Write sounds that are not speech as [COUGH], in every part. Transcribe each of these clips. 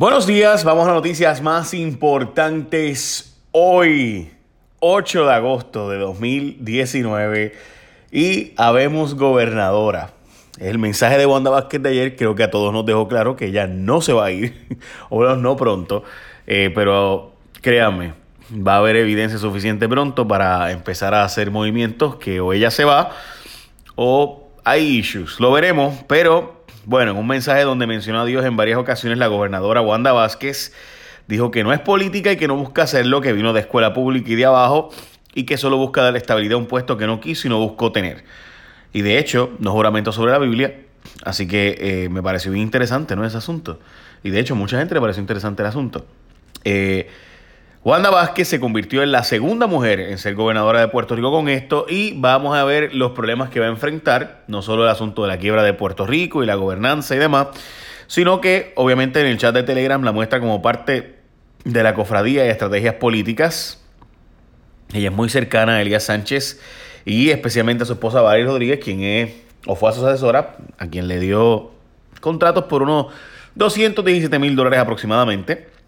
Buenos días, vamos a noticias más importantes hoy, 8 de agosto de 2019 y habemos gobernadora. El mensaje de Wanda Vázquez de ayer creo que a todos nos dejó claro que ella no se va a ir, [LAUGHS] o no pronto, eh, pero créanme, va a haber evidencia suficiente pronto para empezar a hacer movimientos que o ella se va o hay issues. Lo veremos, pero bueno, en un mensaje donde mencionó a Dios en varias ocasiones, la gobernadora Wanda Vázquez dijo que no es política y que no busca hacerlo, que vino de escuela pública y de abajo y que solo busca dar estabilidad a un puesto que no quiso y no buscó tener. Y de hecho, no juramento sobre la Biblia, así que eh, me pareció bien interesante ¿no? ese asunto. Y de hecho, mucha gente le pareció interesante el asunto. Eh, Wanda Vázquez se convirtió en la segunda mujer en ser gobernadora de Puerto Rico con esto y vamos a ver los problemas que va a enfrentar, no solo el asunto de la quiebra de Puerto Rico y la gobernanza y demás, sino que obviamente en el chat de Telegram la muestra como parte de la cofradía y estrategias políticas. Ella es muy cercana a Elías Sánchez y especialmente a su esposa Valeria Rodríguez, quien es o fue a su asesora, a quien le dio contratos por unos 217 mil dólares aproximadamente.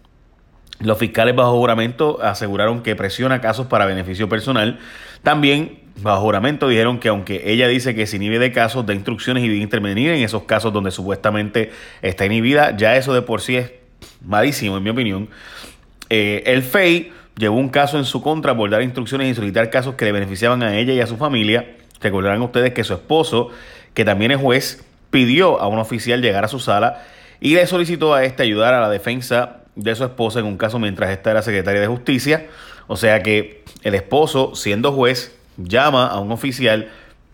Los fiscales bajo juramento aseguraron que presiona casos para beneficio personal. También bajo juramento dijeron que aunque ella dice que se inhibe de casos, da instrucciones y de intervenir en esos casos donde supuestamente está inhibida, ya eso de por sí es malísimo en mi opinión. Eh, el FEI llevó un caso en su contra por dar instrucciones y solicitar casos que le beneficiaban a ella y a su familia. Recordarán ustedes que su esposo, que también es juez, pidió a un oficial llegar a su sala y le solicitó a este ayudar a la defensa de su esposa en un caso mientras esta era secretaria de justicia. O sea que el esposo, siendo juez, llama a un oficial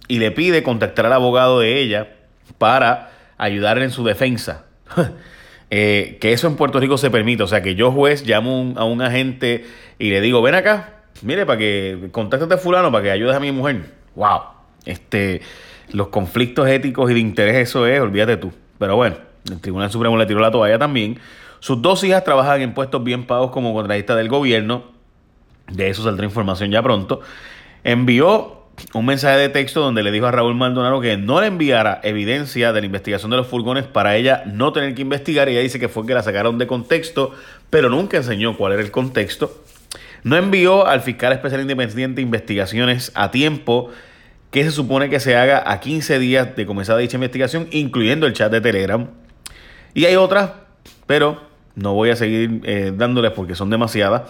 y le pide contactar al abogado de ella para ayudarle en su defensa. [LAUGHS] Eh, que eso en Puerto Rico se permite. O sea que yo, juez, llamo a un agente y le digo, ven acá, mire, para que contáctate a fulano para que ayudes a mi mujer. Wow. Este, los conflictos éticos y de interés, eso es, olvídate tú. Pero bueno, el Tribunal Supremo le tiró la toalla también. Sus dos hijas trabajan en puestos bien pagos como contratistas del gobierno. De eso saldrá información ya pronto. Envió un mensaje de texto donde le dijo a Raúl Maldonado que no le enviara evidencia de la investigación de los furgones para ella no tener que investigar. Ella dice que fue que la sacaron de contexto, pero nunca enseñó cuál era el contexto. No envió al fiscal especial independiente investigaciones a tiempo que se supone que se haga a 15 días de comenzar dicha investigación, incluyendo el chat de Telegram. Y hay otras, pero no voy a seguir eh, dándoles porque son demasiadas.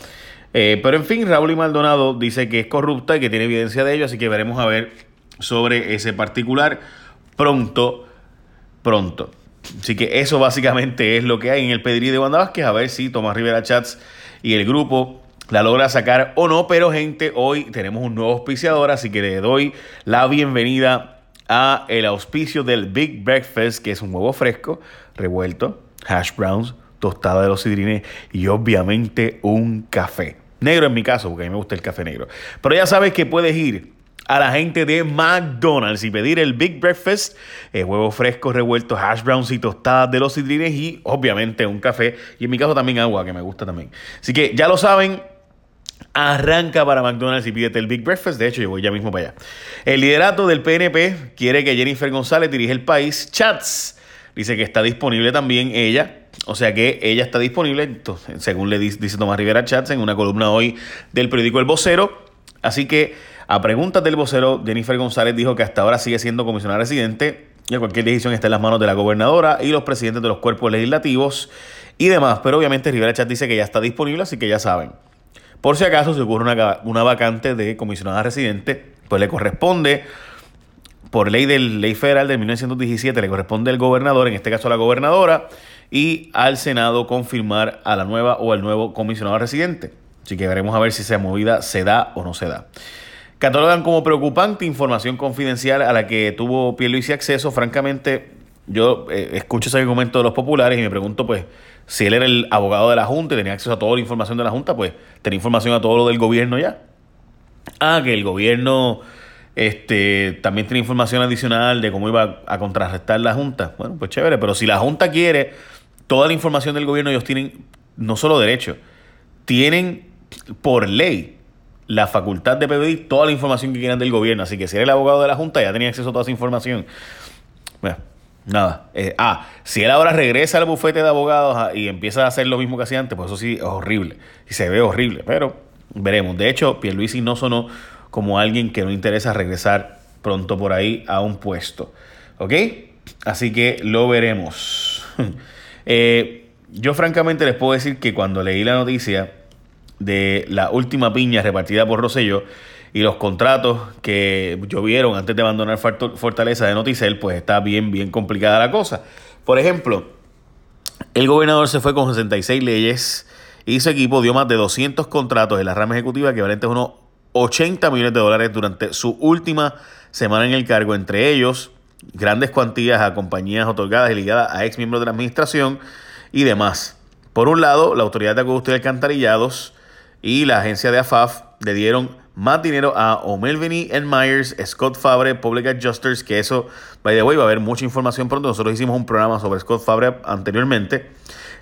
Eh, pero en fin, Raúl y Maldonado dice que es corrupta y que tiene evidencia de ello, así que veremos a ver sobre ese particular pronto, pronto. Así que eso básicamente es lo que hay en el pedirí de Wanda Vázquez, a ver si Tomás Rivera Chats y el grupo la logra sacar o no, pero gente, hoy tenemos un nuevo auspiciador, así que le doy la bienvenida a el auspicio del Big Breakfast, que es un huevo fresco, revuelto, hash browns, tostada de los sidrines y obviamente un café. Negro en mi caso, porque a mí me gusta el café negro. Pero ya sabes que puedes ir a la gente de McDonald's y pedir el Big Breakfast, el huevos frescos revueltos, hash browns y tostadas de los sidrines y obviamente un café. Y en mi caso también agua, que me gusta también. Así que ya lo saben, Arranca para McDonald's y pídete el Big Breakfast. De hecho, yo voy ya mismo para allá. El liderato del PNP quiere que Jennifer González dirija el país. Chats dice que está disponible también ella o sea que ella está disponible, según le dice Tomás Rivera Chats en una columna hoy del periódico El Vocero. Así que a preguntas del vocero, Jennifer González dijo que hasta ahora sigue siendo comisionada residente y cualquier decisión está en las manos de la gobernadora y los presidentes de los cuerpos legislativos y demás. Pero obviamente Rivera Chats dice que ya está disponible, así que ya saben. Por si acaso se ocurre una vacante de comisionada residente, pues le corresponde por ley del ley federal de 1917 le corresponde al gobernador, en este caso a la gobernadora, y al Senado confirmar a la nueva o al nuevo comisionado residente. Así que veremos a ver si esa movida se da o no se da. Catalogan como preocupante información confidencial a la que tuvo Pierluisi acceso. Francamente, yo eh, escucho ese argumento de los populares y me pregunto, pues, si él era el abogado de la Junta y tenía acceso a toda la información de la Junta, pues, tenía información a todo lo del gobierno ya. Ah, que el gobierno este, también tiene información adicional de cómo iba a contrarrestar la Junta. Bueno, pues chévere, pero si la Junta quiere toda la información del gobierno, ellos tienen no solo derecho, tienen por ley la facultad de pedir toda la información que quieran del gobierno. Así que si era el abogado de la Junta, ya tenía acceso a toda esa información. Bueno, Nada. Eh, ah, si él ahora regresa al bufete de abogados ah, y empieza a hacer lo mismo que hacía antes, pues eso sí es horrible. Y se ve horrible, pero veremos. De hecho, Pierluisi no sonó como alguien que no interesa regresar pronto por ahí a un puesto. ¿Ok? Así que lo veremos. [LAUGHS] Eh, yo francamente les puedo decir que cuando leí la noticia de la última piña repartida por Rosselló y los contratos que llovieron antes de abandonar Fortaleza de Noticel, pues está bien, bien complicada la cosa. Por ejemplo, el gobernador se fue con 66 leyes y su equipo dio más de 200 contratos en la rama ejecutiva equivalentes a unos 80 millones de dólares durante su última semana en el cargo, entre ellos grandes cuantías a compañías otorgadas y ligadas a ex miembros de la administración y demás. Por un lado, la Autoridad de Acueductos y Alcantarillados y la agencia de AFAF le dieron más dinero a O'Melveny Myers, Scott Fabre, Public Adjusters, que eso, by the way, va a haber mucha información pronto. Nosotros hicimos un programa sobre Scott Fabre anteriormente.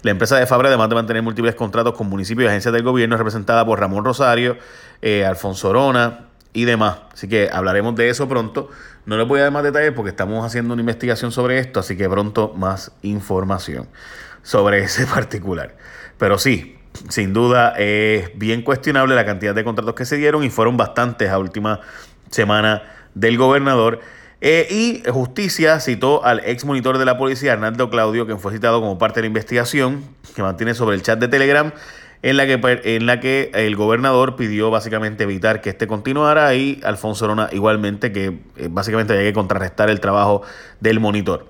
La empresa de Fabre, además de mantener múltiples contratos con municipios y agencias del gobierno, es representada por Ramón Rosario, eh, Alfonso Orona y demás. Así que hablaremos de eso pronto. No les voy a dar más detalles porque estamos haciendo una investigación sobre esto, así que pronto más información sobre ese [LAUGHS] particular. Pero sí, sin duda es bien cuestionable la cantidad de contratos que se dieron y fueron bastantes a última semana del gobernador. Eh, y Justicia citó al ex monitor de la policía, Arnaldo Claudio, quien fue citado como parte de la investigación que mantiene sobre el chat de Telegram, en la que, en la que el gobernador pidió básicamente evitar que este continuara y Alfonso Rona igualmente que eh, básicamente había que contrarrestar el trabajo del monitor.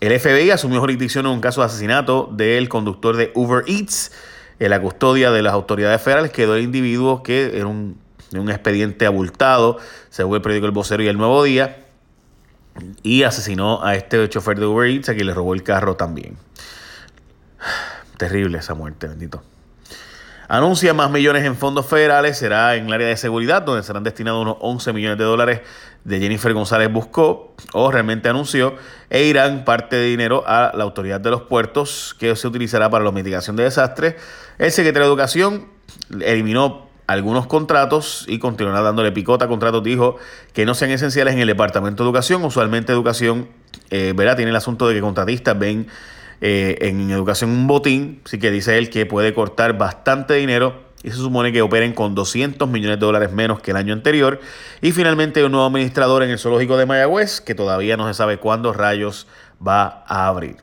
El FBI asumió jurisdicción en un caso de asesinato del conductor de Uber Eats en la custodia de las autoridades federales quedó el individuo que era un, un expediente abultado, según el periódico El Vocero y El Nuevo Día, y asesinó a este chofer de Uber Eats a quien le robó el carro también. Terrible esa muerte, bendito. Anuncia más millones en fondos federales, será en el área de seguridad, donde serán destinados unos 11 millones de dólares de Jennifer González Buscó, o realmente anunció, e irán parte de dinero a la autoridad de los puertos, que se utilizará para la mitigación de desastres. El secretario de Educación eliminó algunos contratos y continuará dándole picota a contratos, dijo que no sean esenciales en el Departamento de Educación. Usualmente Educación, eh, verá, tiene el asunto de que contratistas ven eh, en educación un botín, así que dice él que puede cortar bastante dinero y se supone que operen con 200 millones de dólares menos que el año anterior. Y finalmente un nuevo administrador en el zoológico de Mayagüez que todavía no se sabe cuándo rayos va a abrir.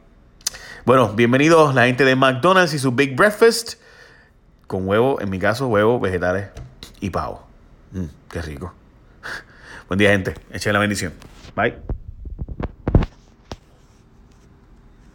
Bueno, bienvenidos la gente de McDonald's y su Big Breakfast con huevo, en mi caso, huevo, vegetales y pavo. Mm, qué rico. [LAUGHS] Buen día, gente. Echen la bendición. Bye.